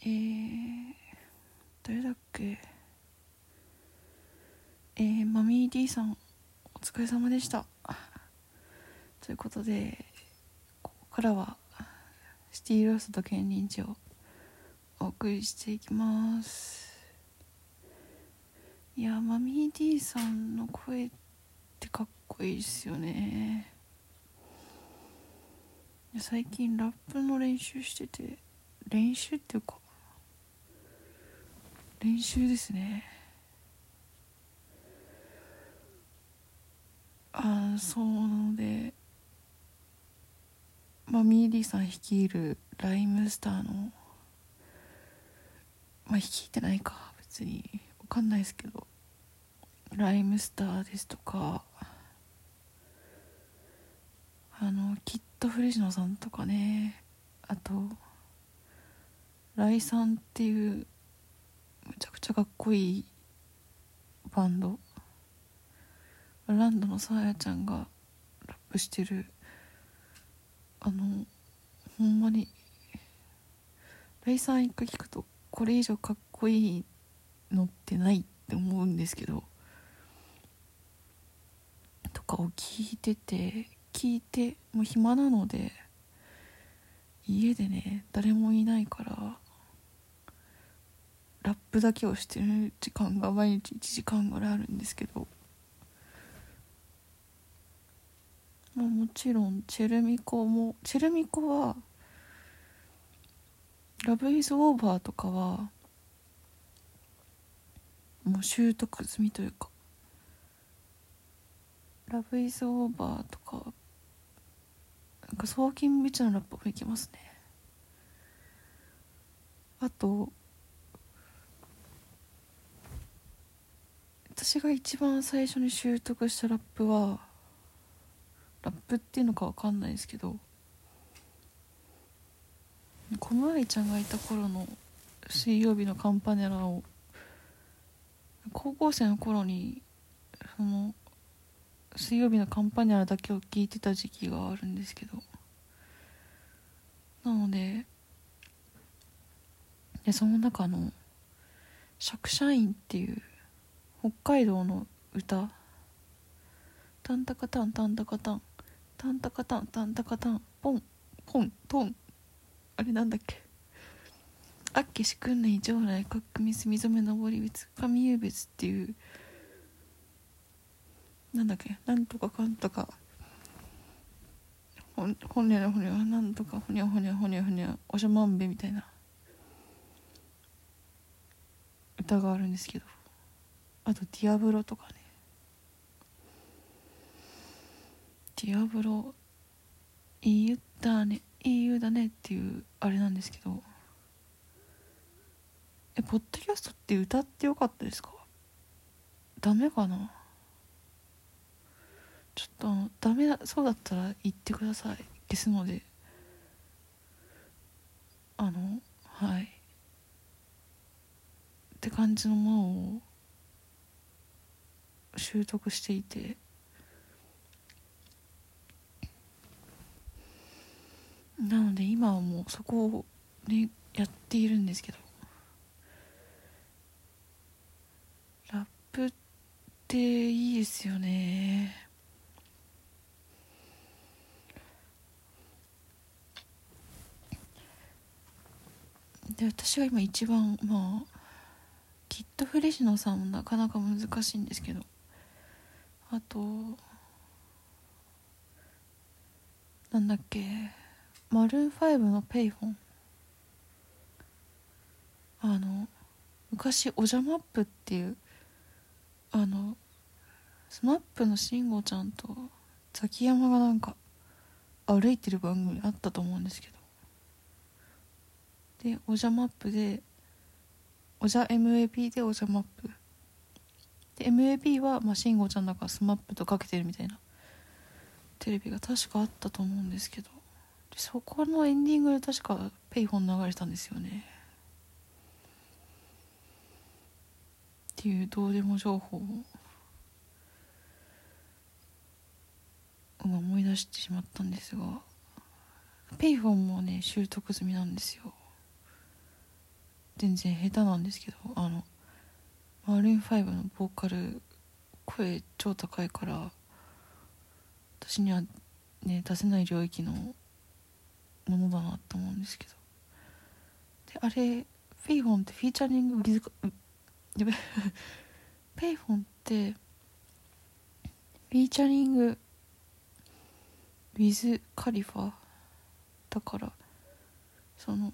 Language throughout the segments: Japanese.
えー、誰だっけ？えー、マミー D さんお疲れ様でした。ということでここからはシティロースト兼任地をお送りしていきます。いやマミー D さんの声ってかっこいいですよね。最近ラップの練習してて練習っていうか練習ですね。あそうなのでまあミーディさん率いるライムスターのまあ率いてないか別に。わかんないですけどライムスターですとかあのキッドフレジノさんとかね。あとライさんっていうちゃくちゃかっこいいバンド。ランドのさあやちゃんがラップしてる。あのほんまにライさん一回聞くとこれ以上かっこいいのってないって思うんですけどとかを聞いてて聞いてもう暇なので家でね誰もいないからラップだけをしてる時間が毎日1時間ぐらいあるんですけど、まあ、もちろんチェルミコもチェルミコは「ラブ・イズ・オーバー」とかはもう習得済みというか「ラブ・イズ・オーバー」とかなんか送金ビチのラップもいけますね。あと私が一番最初に習得したラップはラップっていうのか分かんないですけど小室ちゃんがいた頃の水曜日のカンパネラを高校生の頃にその水曜日のカンパネラだけを聞いてた時期があるんですけどなのででその中の「シャクシャイン」っていう北海道の歌。タンタカタンタンタカタン。タンタカタンタンタカタン。ポンポントン。あれなんだっけ。あっけしくんねい将来かっくみすみぞめのぼり別。神優別っていう。なんだっけ。なんとかかんとか。ほほにゃほにゃなんとかほにゃほにゃほにゃほにゃおしゃまんべみたいな。歌があるんですけど。あと「ディアブロ」とかね「ディアブロ」「いい湯だねいい湯だね」っていうあれなんですけど。えポッドキャストって歌ってよかったですか？ダメかな？ちょっとダメだそうだったら言ってください。消すので。あのはい。って感じのものを習得していて。なので今はもうそこをねやっているんですけど。ラップっていいですよね。で私が今一番まあキッドフレシノさんもなかなか難しいんですけど。あとなんだっけ Maroon 5の Payphone。あの昔おじゃマップっていうあのスマップの慎吾ちゃんとザキヤマがなんか歩いてる番組あったと思うんですけど。でおじゃマップでおじゃ MAP でおじゃマップ。で MAP はまあ慎吾ちゃんだからスマップとかけてるみたいな。テレビが確かあったと思うんですけど。でそこのエンディングで確か Payphone 流れたんですよね。っていうどうでも情報を思い出してしまったんですが。ペイフォンもね習得済みなんですよ。全然下手なんですけどあのマーリン5のボーカル声超高いから私にはね出せない領域のものだなと思うんですけど。であれペイフォンってフィーチャリングウィズやべペイフォンってフィーチャリングウィズ・カリファだからその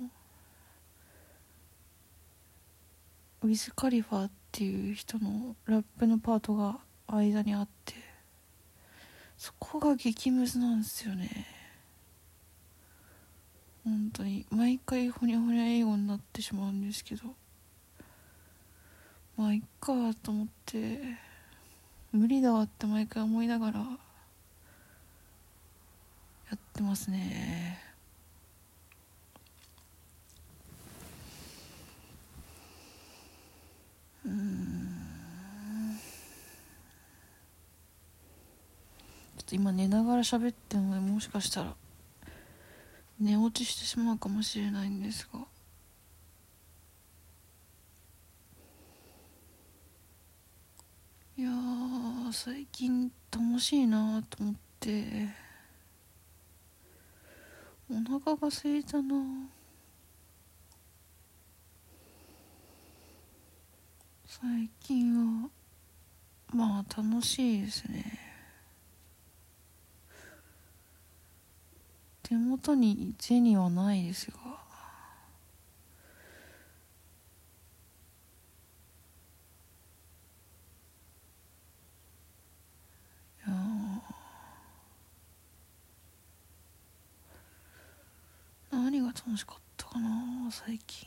ウィズ・カリファってていう人のラップのパートが間にあってそこが激ムズなんですよね。本当に。毎回ほにゃほにゃ英語になってしまうんですけど。まあいっかと思って無理だわって毎回思いながらやってますねうんちょっと今寝ながら喋ってるのでもしかしたら寝落ちしてしまうかもしれないんですが。いや最近楽しいなと思ってお腹が空いたな。最近はまあ楽しいですね。手元に銭はないですが。何が楽しかったかな最近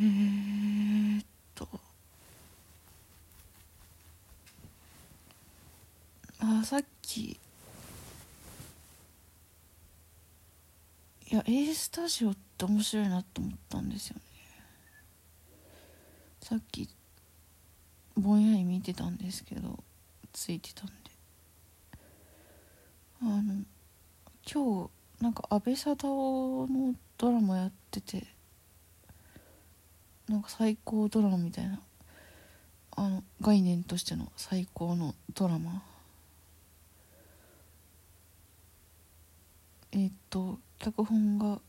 えー、っとあさっきいや A スタジオって面白いなと思ったんですよね。さっきぼんやり見てたんですけどついてたんで。あの今日なんか安倍貞夫のドラマやっててなんか最高ドラマみたいなあの概念としての最高のドラマ。えっ、と脚本が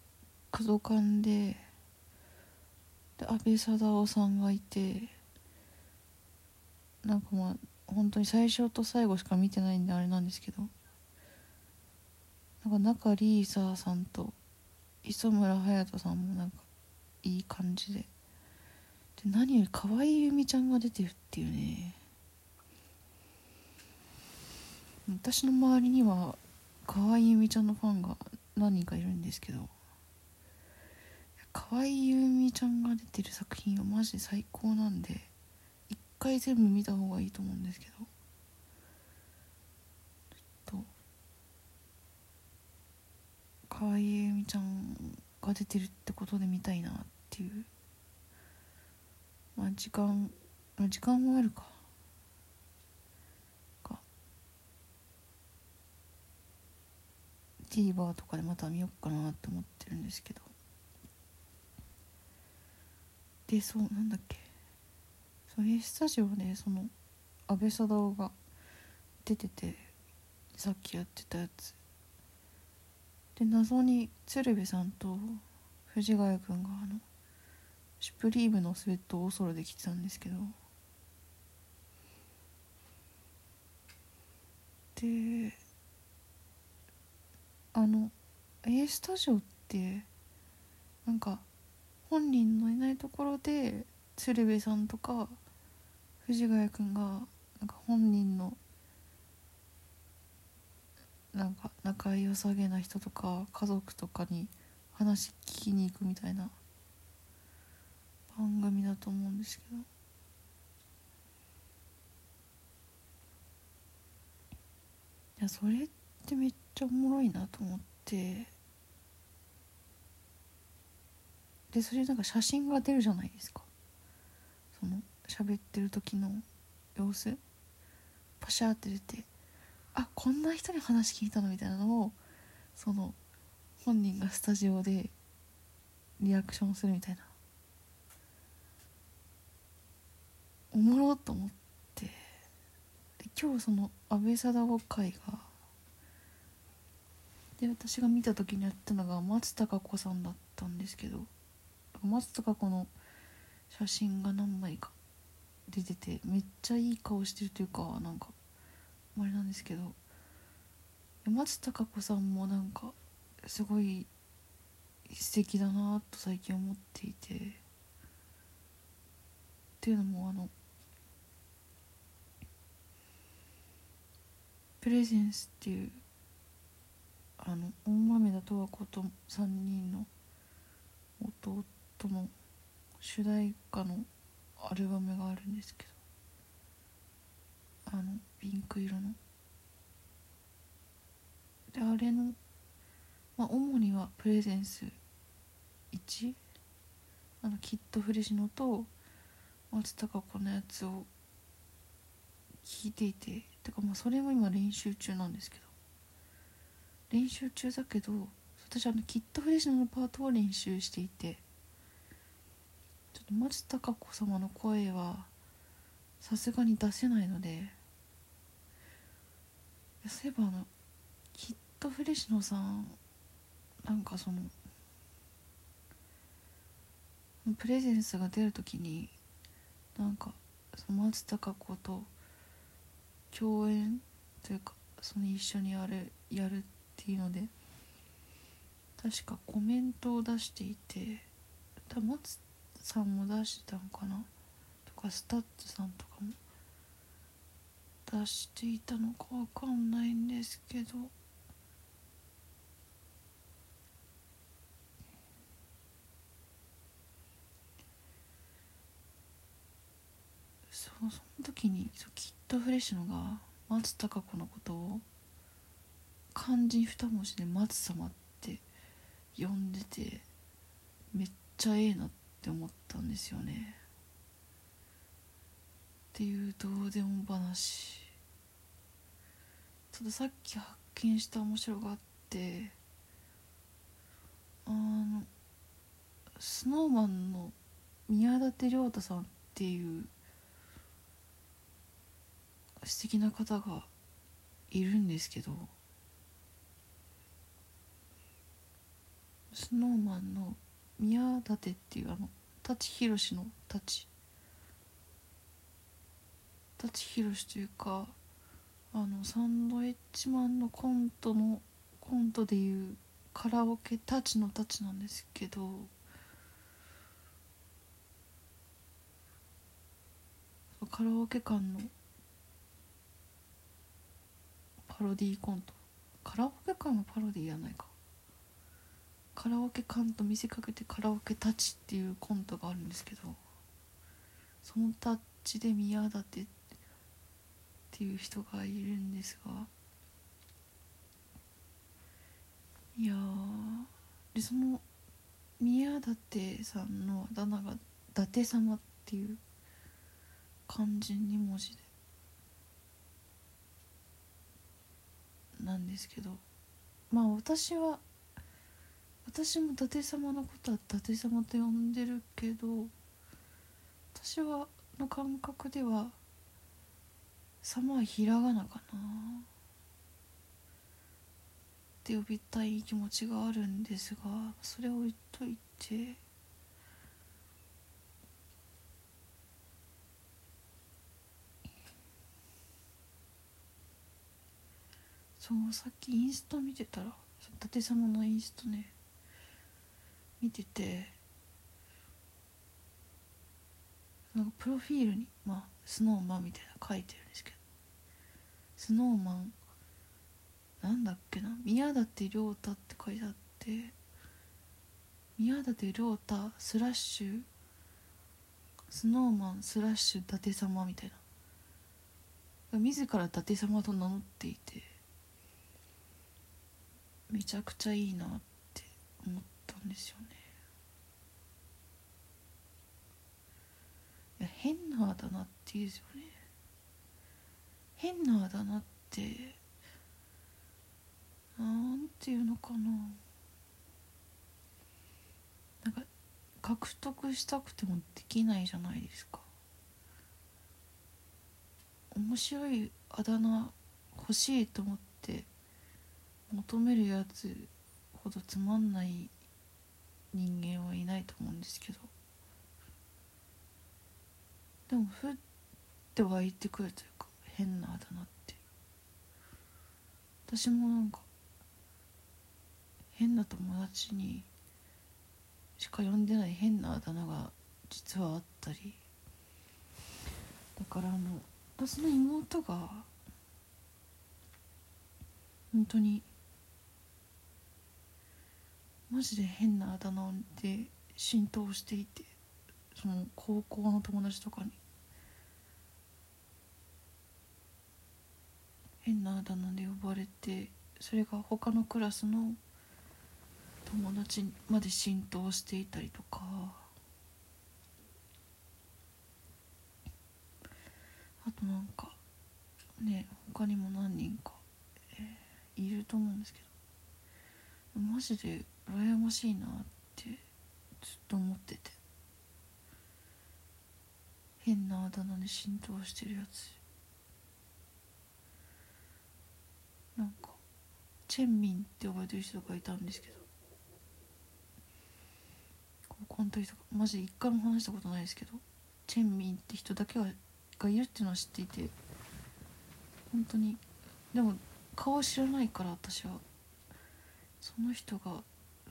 工藤館でで安倍貞夫さんがいてなんかまあ本当に最初と最後しか見てないんであれなんですけどなんか中里依紗さんと磯村勇斗さんもなんかいい感じでで何より可愛い由美ちゃんが出てるっていうね。私の周りには可愛い由美ちゃんのファンが何人かいるんですけど可愛い由美ちゃんが出てる作品はマジで最高なんで一回全部見た方がいいと思うんですけどちょっと可愛い由美ちゃんが出てるってことで見たいなっていう。まあ時間時間もあるか。TVer とかでまた見よっかなって思ってるんですけど。でそうなんだっけ。そう A スタジオでその安倍貞夫が出ててさっきやってたやつ。で謎に鶴瓶さんと藤ヶ谷君があのシュプリームのスウェットをおそろで着てたんですけど。であの A スタジオってなんか本人のいないところで鶴瓶さんとか藤ヶ谷君がなんか本人のなんか仲良さげな人とか家族とかに話聞きに行くみたいな番組だと思うんですけど。いやそれってめっちゃおもろいなと思って。でそれなんか写真が出るじゃないですか。その喋ってる時の様子。パシャって出てあこんな人に話聞いたのみたいなのをその本人がスタジオでリアクションするみたいな。おもろと思って。で今日その安倍貞夫会がで私が見た時にやったのが松たか子さんだったんですけど松たか子の写真が何枚か出ててめっちゃいい顔してるというかなんかあれなんですけど松たか子さんもなんかすごい素敵だなと最近思っていてっていうのもあのプレゼンスっていうあの大豆田十和子と3人の弟の主題歌のアルバムがあるんですけどあのピンク色の。であれのまあ主にはプレゼンス1あのキッドフレシノと松たか子のやつを聞いていててかまあそれも今練習中なんですけど練習中だけど私あのキッドフレッシノのパートを練習していてちょっと松たか子様の声はさすがに出せないのでそういえばあのKID FRESINO さんなんかその Presence が出る時になんかその松たか子と共演というかその一緒にやるやるってていうので確かコメントを出していて多分松さんも出してたんかな？とか STUTS さんとかも出していたのかわかんないんですけど。そうその時にそうキッドフレッシュのが松たか子のことを漢字二文字で松様って呼んでてめっちゃええなって思ったんですよね。っていうどうでも話。ちょっとさっき発見した面白があってあのスノーマンの宮舘涼太さんっていう素敵な方がいるんですけどスノーマンの宮舘っていうあの舘ひろしの舘。舘ひろしというかあのサンドウィッチマンのコントのコントでいうカラオケタチのタチなんですけどカラオケ館のパロディーコント。カラオケ館のパロディーやないか。カラオケ館と見せかけてカラオケタッチっていうコントがあるんですけどそのタッチで宮舘っていう人がいるんですがいやでその宮舘さんのあだ名が伊達様っていう漢字2文字でなんですけどまあ私は私も伊達様のことは伊達様と呼んでるけど私はの感覚では様はひらがなかな。って呼びたい気持ちがあるんですがそれを言っといて。そうさっきインスタ見てたら伊達様のインスタね見ててなんかプロフィールにまあスノーマンみたいな書いてるんですけどスノーマンなんだっけな宮舘涼太って書いてあって宮舘涼太スラッシュスノーマンスラッシュ伊達様みたいな自ら伊達様と名乗っていてめちゃくちゃいいなって思ったんですよねいや変なあだ名っていいですよね。変なあだ名ってなんていうのかな。なんか獲得したくてもできないじゃないですか。面白いあだ名欲しいと思って求めるやつほどつまんない人間はいないと思うんですけど。でもふって湧いてくるというか変なあだ名って私もなんか変な友達にしか呼んでない変なあだ名が実はあったり。だからあの私の妹が本当にマジで変なあだ名で浸透していてその高校の友達とかに。変なあだ名で呼ばれてそれが他のクラスの友達まで浸透していたりとか。あとなんかね他にも何人か、えー、いると思うんですけど。マジで羨ましいなってずっと思ってて。変なあだ名で浸透してるやつ。なんかチェンミンって呼ばれてる人がいたんですけど。高校の時とかマジで一回も話したことないですけど。チェンミンって人だけはがいるっていうのは知っていて。本当にでも顔知らないから私は。その人が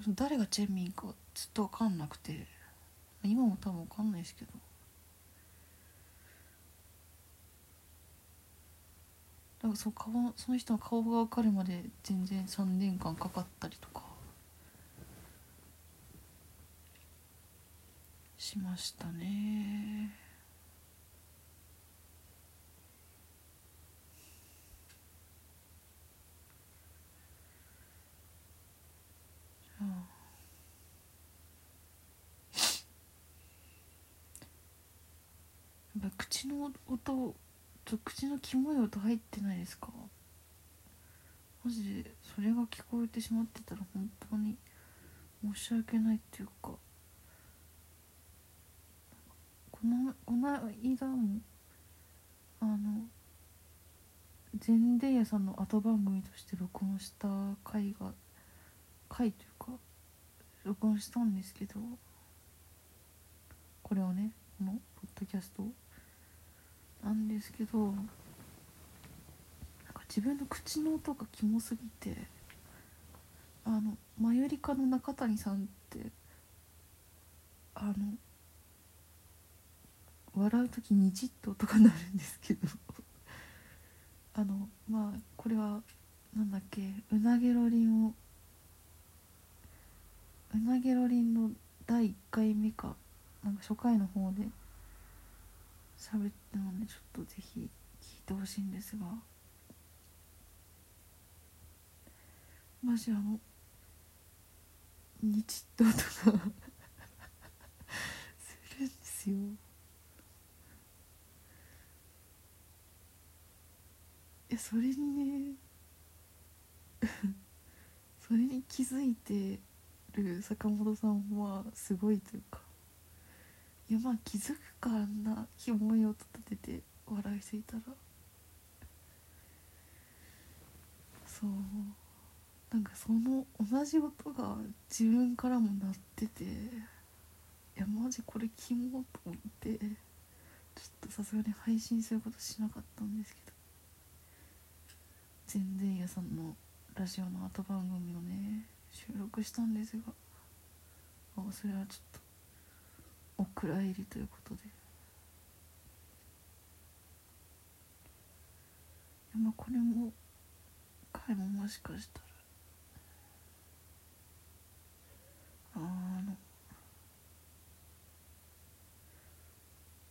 誰がチェンミンかずっと分かんなくて。今も多分分かんないですけど。だからそ顔その人の顔が分かるまで全然3年間かかったりとかしましたね。口の音と口のキモい音入ってないですか？マジでそれが聞こえてしまってたら本当に申し訳ないっていうか。このこの間もあのゼンデイヤさんの後番組として録音した回が回というか録音したんですけどこれをねこのポッドキャストなんですけどなんか自分の口の音がキモすぎてあのマユリカの中谷さんってあの笑う時にじっと音が鳴るんですけどあのまあこれはなんだっけうなげろりんをうなげろりんの第1回目かなんか初回の方で喋ったのでちょっとぜひ聞いてほしいんですが。マジあの日ととか するんですよ。いやそれにね それに気づいてる坂本さんはすごいというか。いやまあ気づくかあんなキモい音立てて笑いすぎたら。そう。なんかその同じ音が自分からも鳴ってていやマジこれキモと思ってちょっとさすがに配信することしなかったんですけど。全然屋さんのラジオの後番組をね収録したんですがあそれはちょっとお蔵入りということで。でもこれも回ももしかしたら。あの。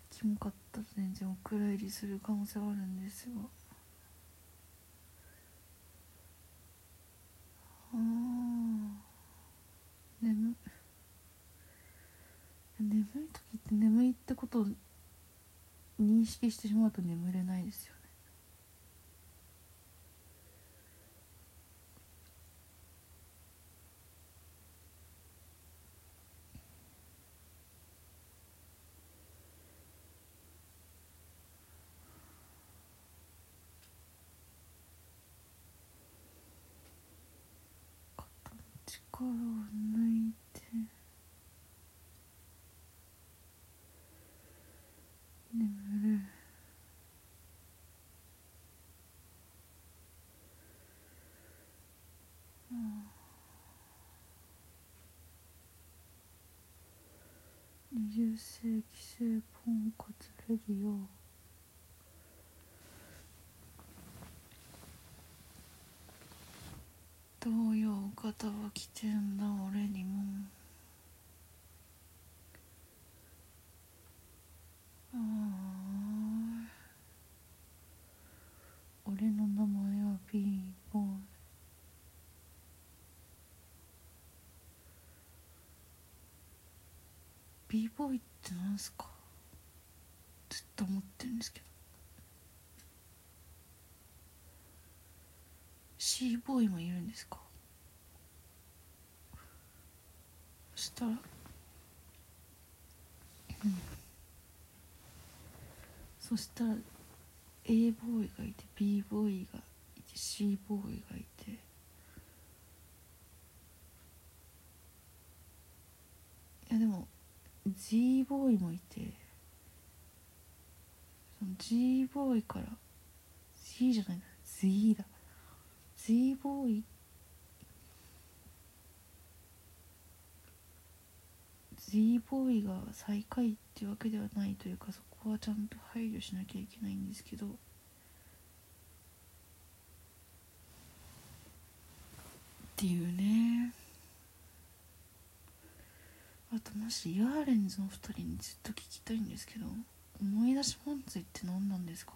キモかったら全然お蔵入りする可能性はあるんですがああ眠い時って眠いってことを認識してしまうと眠れないですよね。力を20世紀性ポンコツレディオ東洋肩は危険だ俺にも。ビーボーイってなんすか？ずっと思ってるんですけど。C ボーイもいるんですか？そしたら？うん。そしたら A ボーイがいて B ボーイがいて C ボーイがいて。いやでも G ボーイもいてその G ボーイから G じゃないな Z だ。Z ボーイ Z ボーイが最下位ってわけではないというかそこはちゃんと配慮しなきゃいけないんですけどっていうね。あともしヤーレンズの2人にずっと聞きたいんですけど思い出し漫才って何なんですか？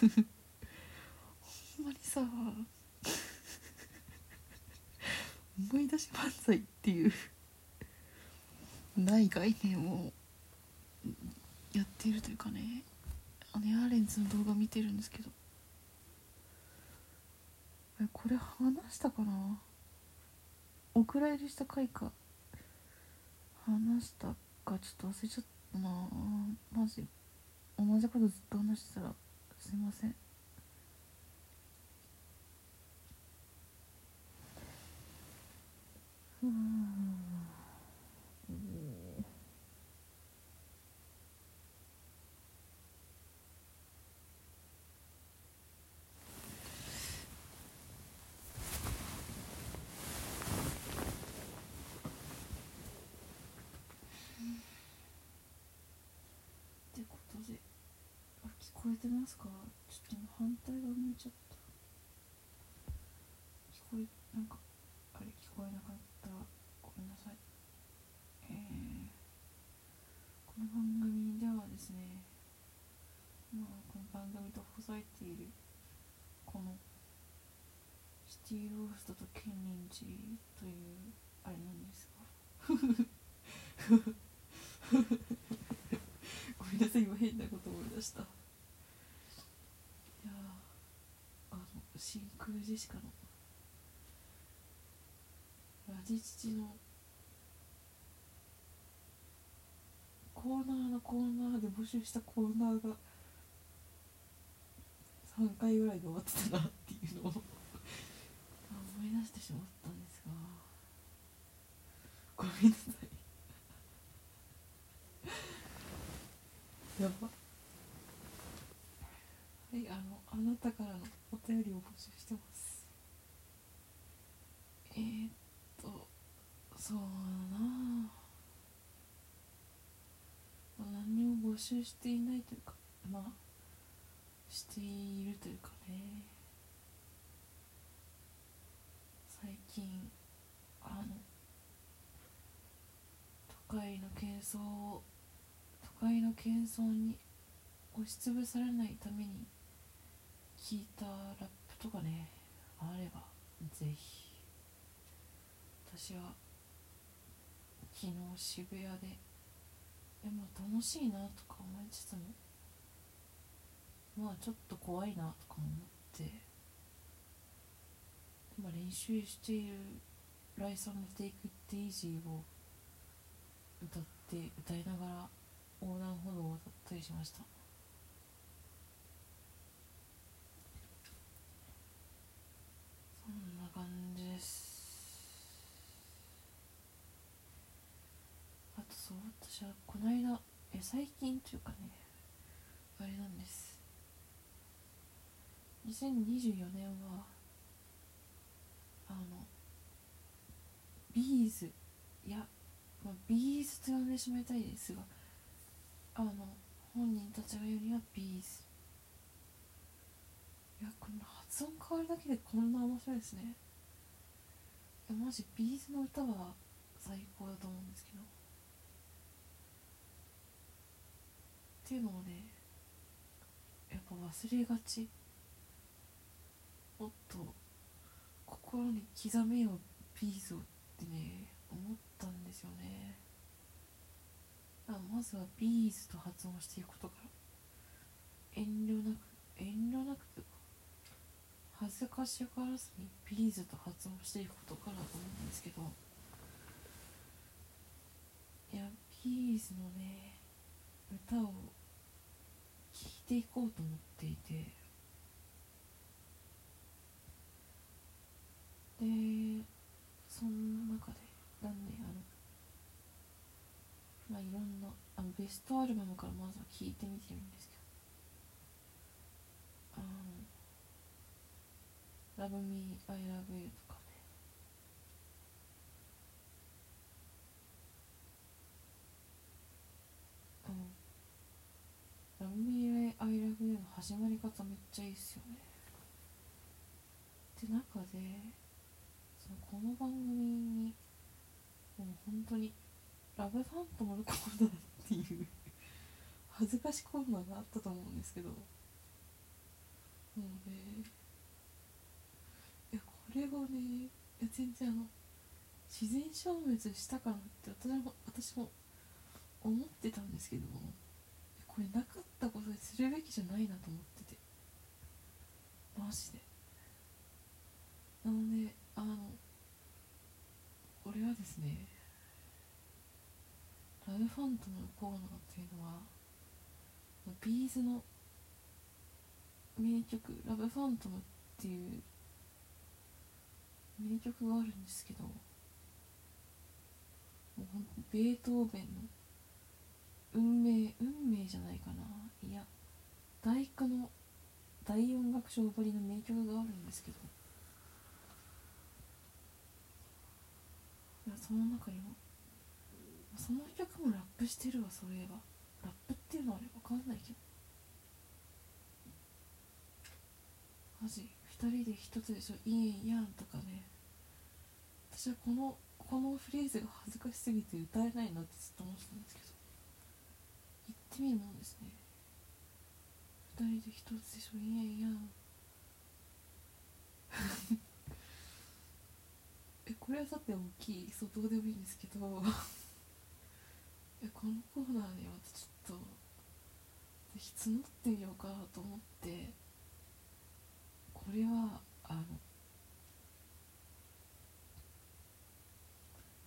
ほんまにさ思い出し漫才っていうない概念をやっているというかねあのヤーレンズの動画見てるんですけど。えこれ話したかな？お蔵入りした回か。話したかちょっと忘れちゃったな。マジ。同じことずっと話してたらすいませんうんってことであ聞こえてますか？ちょっと反対側向いちゃった。聞こえなんかあれ聞こえなかった。ごめんなさい。えー、この番組ではですねまあこの番組とほざいているこのシティローストとケンニンジというあれなんですが。ごめんなさい今変なこと思い出したいやーあの真空ジェシカの。ラジチのコーナーのコーナーで募集したコーナーが3回ぐらいで終わってたなっていうのを思い出してしまったんですが。ごめんなさい。やば。はいあのあなたからのお便りを募集してます。えー、っとそうだな。まあ何にも募集していないというかまあしているというかね。最近あの都会の喧騒を都会の喧騒に押しつぶされないために聞いたラップとかねあればぜひ。私は昨日渋谷でえまあ楽しいなとか思いつつもまあちょっと怖いなとか思って今練習しているライさんの「Take It Easy」を歌って歌いながら横断歩道を渡ったりしましたそんな感じです私はこの間え最近というかねあれなんです。2024年はあの B'z いや、まあ、 B'z と呼んでしまいたいですがあの本人たちが言うには B'z。いやこの発音変わるだけでこんな面白いですね。いやマジ B'z の歌は最高だと思うんですけど。っていうのをねやっぱ忘れがち。もっと心に刻めよう B'z をってね思ったんですよね。まずは B'z と発音していくことから。遠慮なく遠慮なくというか恥ずかしがらずに B'z と発音していくことからと思うんですけど。いや B'z のね歌を聴いていこうと思っていて。でその中で何年あのまあいろんなあのベストアルバムからまずは聴いてみてるんですけど。あの「Love Me I Love You」とかねうん「Love Me I Love You」の始まり方めっちゃいいっすよね。って中でそのこの番組にもう本当にラブファントムのコーナーっていう恥ずかしコーナーがあったと思うんですけど。もうねいやこれをねいや全然あの自然消滅したかなって私も私も思ってたんですけども。これなかったことにするべきじゃないなと思ってて。マジで。なのであのこれはですねラブファントムのコーナーっていうのはビーズの名曲「ラブファントム」っていう名曲があるんですけどもうベートーベンの運命運命じゃないかな。いや大工の大音楽賞ばりの名曲があるんですけど。いやその中にもその曲もラップしてるわそういえば。ラップっていうのはあれわかんないけど。マジ2人で一つでしょ「いいやん」とかね。私はこのこのフレーズが恥ずかしすぎて歌えないなってずっと思ってたんですけど。ってみるもんですね。2人で一つでしょ「いやいや」えこれはさて大きいそうどうでもいいんですけど。えこのコーナーねまたちょっとぜひ募ってみようかなと思って。これはあの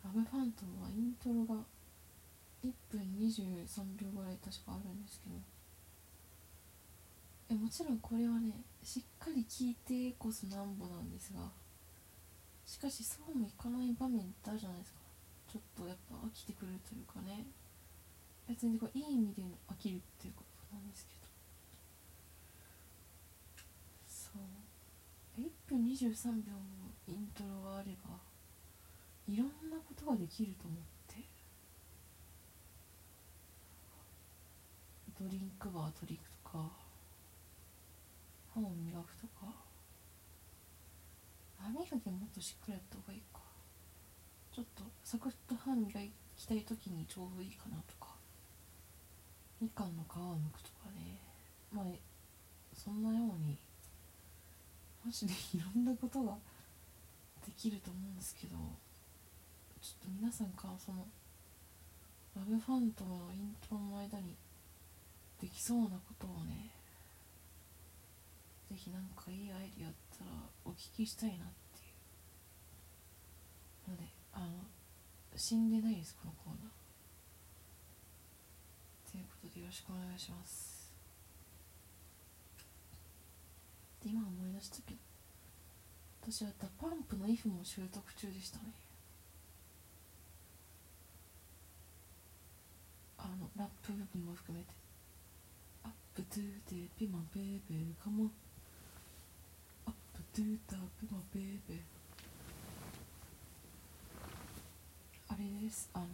ラブファントムはイントロが1分23秒ぐらい確かあるんですけど。えもちろんこれはねしっかり聞いてこそなんぼなんですがしかしそうもいかない場面ってあるじゃないですか。ちょっとやっぱ飽きてくるというかね。別にこれいい意味で飽きるっていうことなんですけど。そう。1分23秒のイントロがあればいろんなことができると思ってドリンクバー取り行くとか歯を磨くとか。歯磨きもっとしっかりやった方がいいか。ちょっとサクッと歯磨きたい時にちょうどいいかなとか。みかんの皮を剥くとかね。まあそんなようにマジで いろんなことができると思うんですけど。ちょっと皆さんからそのLOVE PHANTOM のイントロの間にできそうなことをねぜひなんかいいアイディアあったらお聞きしたいなっていうのであの死んでないですこのコーナー。ということでよろしくお願いします。で今思い出したけど私はダパンプの IF も習得中でしたね。あのラップ部分も含めて。プトゥーテーピマンベーベーカモンアップトゥーターピマンベーベーあれです。あの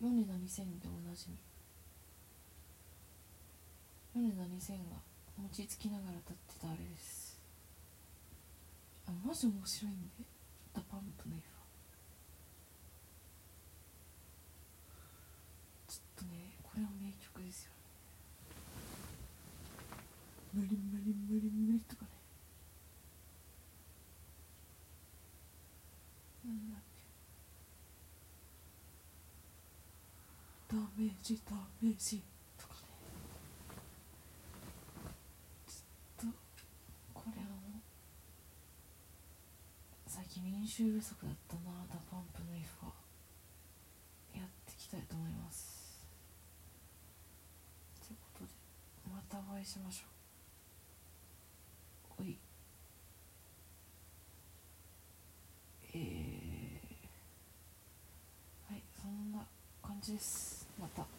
米田2000でおなじみ米田2000が餅つきながら立ってたあれです。あマジ面白いんで。ダパンプの F はちょっとねこれは名曲ですよね無理無理無理無理とかねなんだっけダメージダメージとかね。ちょっとこれはもう最近練習不足だったなダパンプの F はやっていきたいと思います。ということでまたお会いしましょう。はい。えー、はいそんな感じです。また。